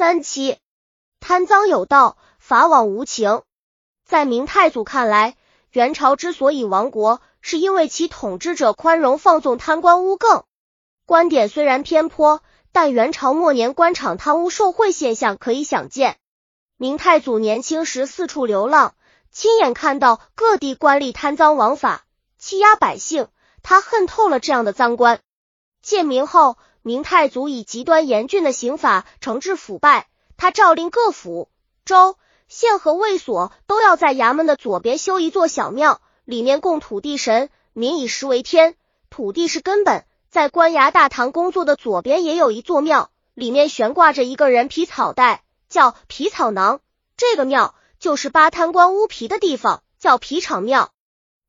三七贪赃有道，法网无情。在明太祖看来，元朝之所以亡国，是因为其统治者宽容放纵贪官污更。观点虽然偏颇，但元朝末年官场贪污受贿现象可以想见。明太祖年轻时四处流浪，亲眼看到各地官吏贪赃枉法，欺压百姓，他恨透了这样的赃官。建明后。明太祖以极端严峻的刑法惩治腐败，他诏令各府、州、县和卫所都要在衙门的左边修一座小庙，里面供土地神，民以食为天，土地是根本。在官衙大堂工作的左边也有一座庙，里面悬挂着一个人皮草袋，叫皮草囊。这个庙就是扒贪官污皮的地方，叫皮场庙。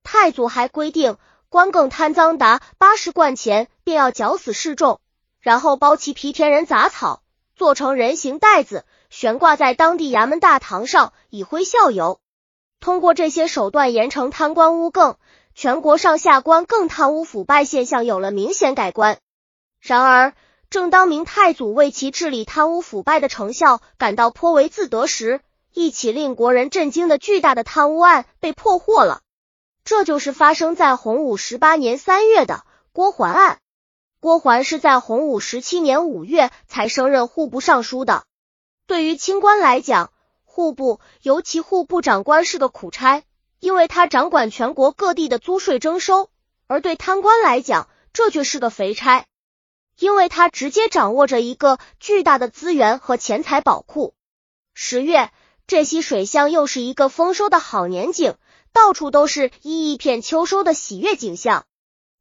太祖还规定，官更贪赃达八十贯钱，便要绞死示众。然后包其皮田人杂草，做成人形袋子，悬挂在当地衙门大堂上，以徽效尤。通过这些手段严惩贪官污更，全国上下官更贪污腐败现象有了明显改观。然而，正当明太祖为其治理贪污腐败的成效感到颇为自得时，一起令国人震惊的巨大的贪污案被破获了。这就是发生在洪武十八年三月的郭桓案。郭桓是在洪武十七年五月才升任户部尚书的。对于清官来讲，户部尤其户部长官是个苦差，因为他掌管全国各地的租税征收；而对贪官来讲，这却是个肥差，因为他直接掌握着一个巨大的资源和钱财宝库。十月，这溪水乡又是一个丰收的好年景，到处都是一一片秋收的喜悦景象。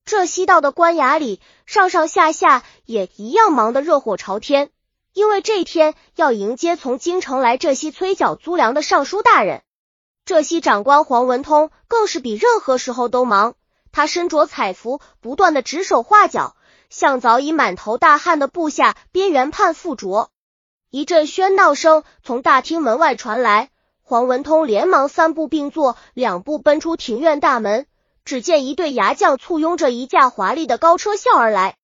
这西道的官衙里，上上下下也一样忙得热火朝天，因为这天要迎接从京城来浙西催缴租粮的尚书大人。浙西长官黄文通更是比任何时候都忙，他身着彩服，不断的指手画脚，向早已满头大汗的部下边缘判附着。一阵喧闹声从大厅门外传来，黄文通连忙三步并作两步奔出庭院大门。只见一队牙将簇拥着一架华丽的高车笑而来，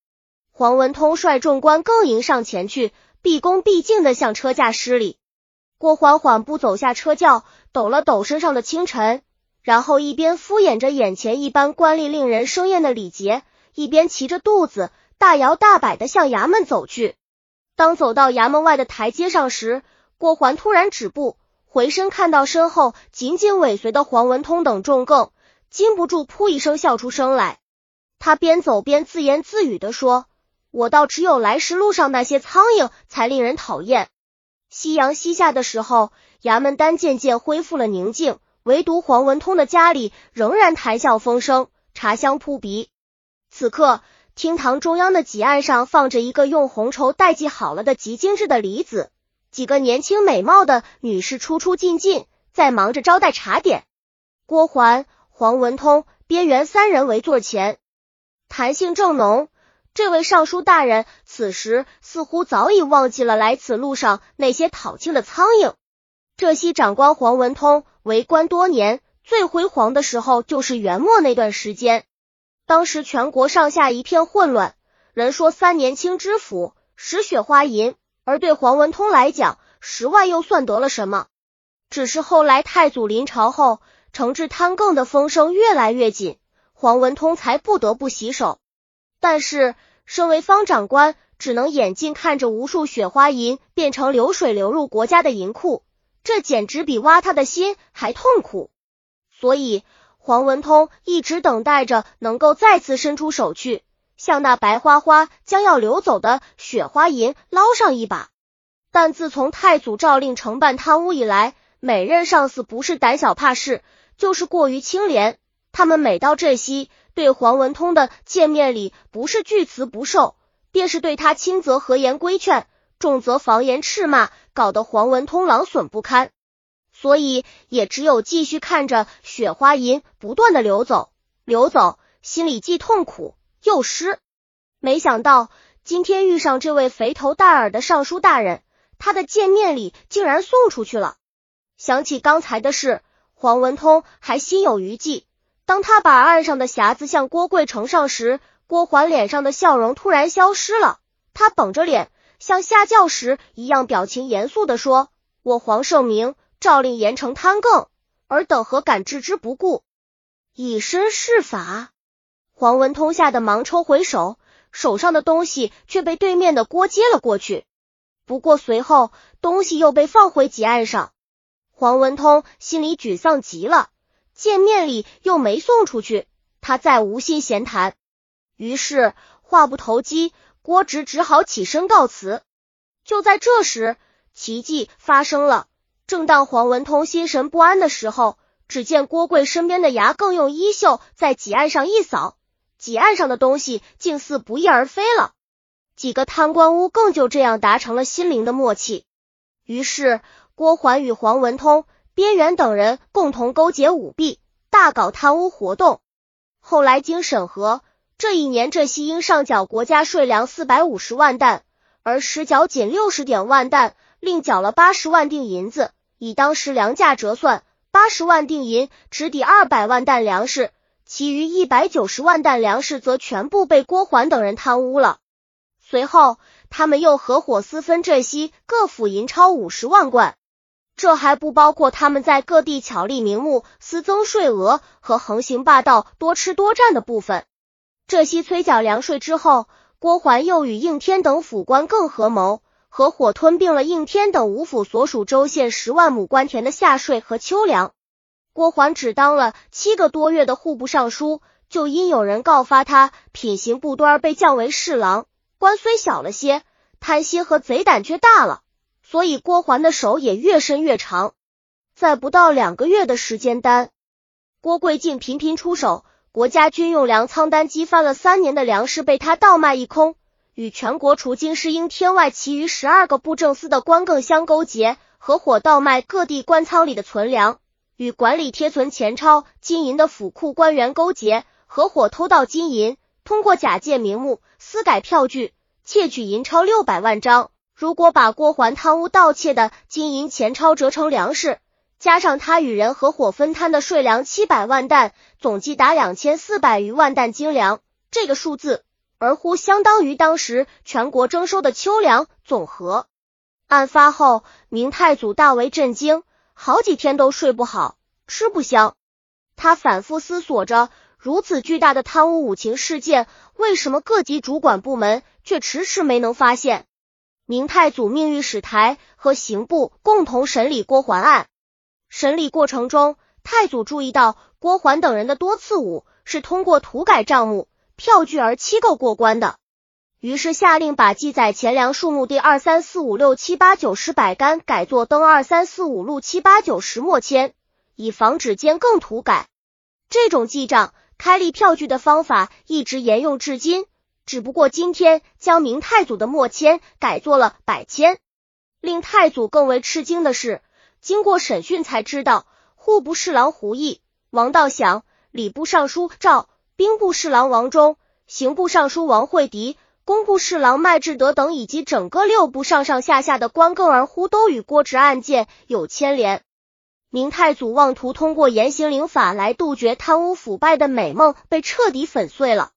黄文通率众官更迎上前去，毕恭毕敬的向车驾施礼。郭缓缓步走下车轿，抖了抖身上的清尘，然后一边敷衍着眼前一般官吏令人生厌的礼节，一边骑着肚子大摇大摆的向衙门走去。当走到衙门外的台阶上时，郭桓突然止步，回身看到身后紧紧尾随的黄文通等众更。禁不住噗一声笑出声来，他边走边自言自语的说：“我倒只有来时路上那些苍蝇才令人讨厌。”夕阳西下的时候，衙门单渐渐恢复了宁静，唯独黄文通的家里仍然谈笑风生，茶香扑鼻。此刻，厅堂中央的几案上放着一个用红绸代系好了的极精致的梨子，几个年轻美貌的女士出出进进，在忙着招待茶点。郭桓。黄文通、边缘三人围坐前，谈性正浓。这位尚书大人此时似乎早已忘记了来此路上那些讨庆的苍蝇。浙西长官黄文通为官多年，最辉煌的时候就是元末那段时间。当时全国上下一片混乱，人说三年清知府，十雪花银，而对黄文通来讲，十万又算得了什么？只是后来太祖临朝后。惩治贪更的风声越来越紧，黄文通才不得不洗手。但是，身为方长官，只能眼睛看着无数雪花银变成流水流入国家的银库，这简直比挖他的心还痛苦。所以，黄文通一直等待着能够再次伸出手去，向那白花花将要流走的雪花银捞上一把。但自从太祖诏令承办贪污以来，每任上司不是胆小怕事。就是过于清廉，他们每到这西，对黄文通的见面礼，不是拒辞不受，便是对他轻则和言规劝，重则房言斥骂，搞得黄文通狼损不堪。所以也只有继续看着雪花银不断的流走，流走，心里既痛苦又失。没想到今天遇上这位肥头大耳的尚书大人，他的见面礼竟然送出去了。想起刚才的事。黄文通还心有余悸，当他把案上的匣子向郭贵呈上时，郭桓脸上的笑容突然消失了。他绷着脸，像下轿时一样，表情严肃的说：“我黄圣明诏令严惩贪更，尔等何敢置之不顾？以身试法。”黄文通吓得忙抽回手，手上的东西却被对面的郭接了过去。不过随后东西又被放回几案上，黄文通心里沮丧极了。见面礼又没送出去，他再无心闲谈。于是话不投机，郭直只好起身告辞。就在这时，奇迹发生了。正当黄文通心神不安的时候，只见郭贵身边的牙更用衣袖在几案上一扫。几案上的东西竟似不翼而飞了，几个贪官污更就这样达成了心灵的默契。于是郭桓与黄文通、边缘等人共同勾结舞弊，大搞贪污活动。后来经审核，这一年这西应上缴国家税粮四百五十万担，而实缴仅六十点万担，另缴了八十万锭银子。以当时粮价折算，八十万锭银只抵二百万担粮食。其余一百九十万担粮食则全部被郭桓等人贪污了。随后，他们又合伙私分浙西各府银钞五十万贯，这还不包括他们在各地巧立名目私增税额和横行霸道、多吃多占的部分。这些催缴粮税之后，郭桓又与应天等府官更合谋，合伙吞并了应天等五府所属州县十万亩官田的夏税和秋粮。郭桓只当了七个多月的户部尚书，就因有人告发他品行不端，被降为侍郎。官虽小了些，贪心和贼胆却大了，所以郭桓的手也越伸越长。在不到两个月的时间单，郭贵竟频频出手，国家军用粮仓单积翻了三年的粮食被他倒卖一空，与全国除京师应天外其余十二个布政司的官更相勾结，合伙倒卖各地官仓里的存粮。与管理贴存钱钞、金银的府库官员勾结，合伙偷盗金银，通过假借名目私改票据，窃取银钞六百万张。如果把郭桓贪污盗窃的金银钱钞折成粮食，加上他与人合伙分摊的税粮七百万担，总计达两千四百余万担精粮。这个数字，而乎相当于当时全国征收的秋粮总和。案发后，明太祖大为震惊。好几天都睡不好，吃不香。他反复思索着，如此巨大的贪污五情事件，为什么各级主管部门却迟迟没能发现？明太祖命御史台和刑部共同审理郭桓案。审理过程中，太祖注意到郭桓等人的多次误是通过涂改账目、票据而欺构过关的。于是下令把记载钱粮数目第二三四五六七八九十百干改作登二三四五六七八九十末签，以防止间更涂改。这种记账、开立票据的方法一直沿用至今，只不过今天将明太祖的墨签改作了百签。令太祖更为吃惊的是，经过审讯才知道，户部侍郎胡毅、王道祥、礼部尚书赵、兵部侍郎王忠、刑部尚书王惠迪。工部侍郎麦志德等以及整个六部上上下下的官更儿乎都与郭直案件有牵连。明太祖妄图通过严刑领法来杜绝贪污腐败的美梦被彻底粉碎了。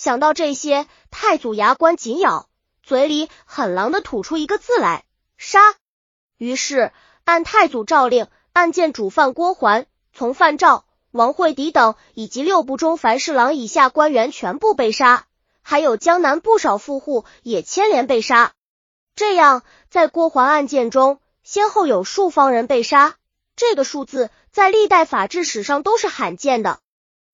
想到这些，太祖牙关紧咬，嘴里狠狼的吐出一个字来：杀。于是按太祖诏令，案件主犯郭桓、从犯赵、王惠迪等以及六部中凡侍郎以下官员全部被杀。还有江南不少富户也牵连被杀，这样在郭桓案件中，先后有数方人被杀，这个数字在历代法治史上都是罕见的。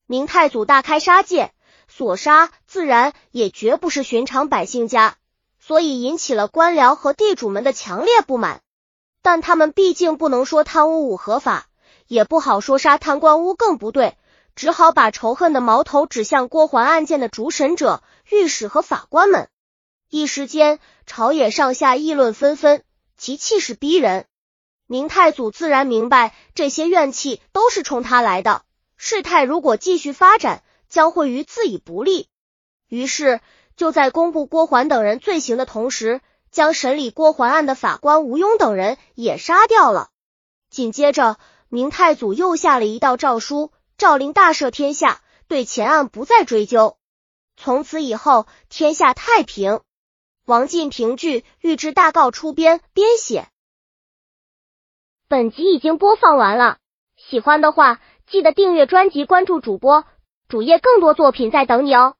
明太祖大开杀戒，所杀自然也绝不是寻常百姓家，所以引起了官僚和地主们的强烈不满。但他们毕竟不能说贪污五合法，也不好说杀贪官污更不对。只好把仇恨的矛头指向郭桓案件的主审者、御史和法官们。一时间，朝野上下议论纷纷，其气势逼人。明太祖自然明白，这些怨气都是冲他来的。事态如果继续发展，将会于自己不利。于是，就在公布郭桓等人罪行的同时，将审理郭桓案的法官吴庸等人也杀掉了。紧接着，明太祖又下了一道诏书，诏令大赦天下，对前案不再追究。从此以后，天下太平。王进凭据《御制大告》出编编写。本集已经播放完了，喜欢的话记得订阅专辑，关注主播。主页更多作品在等你哦。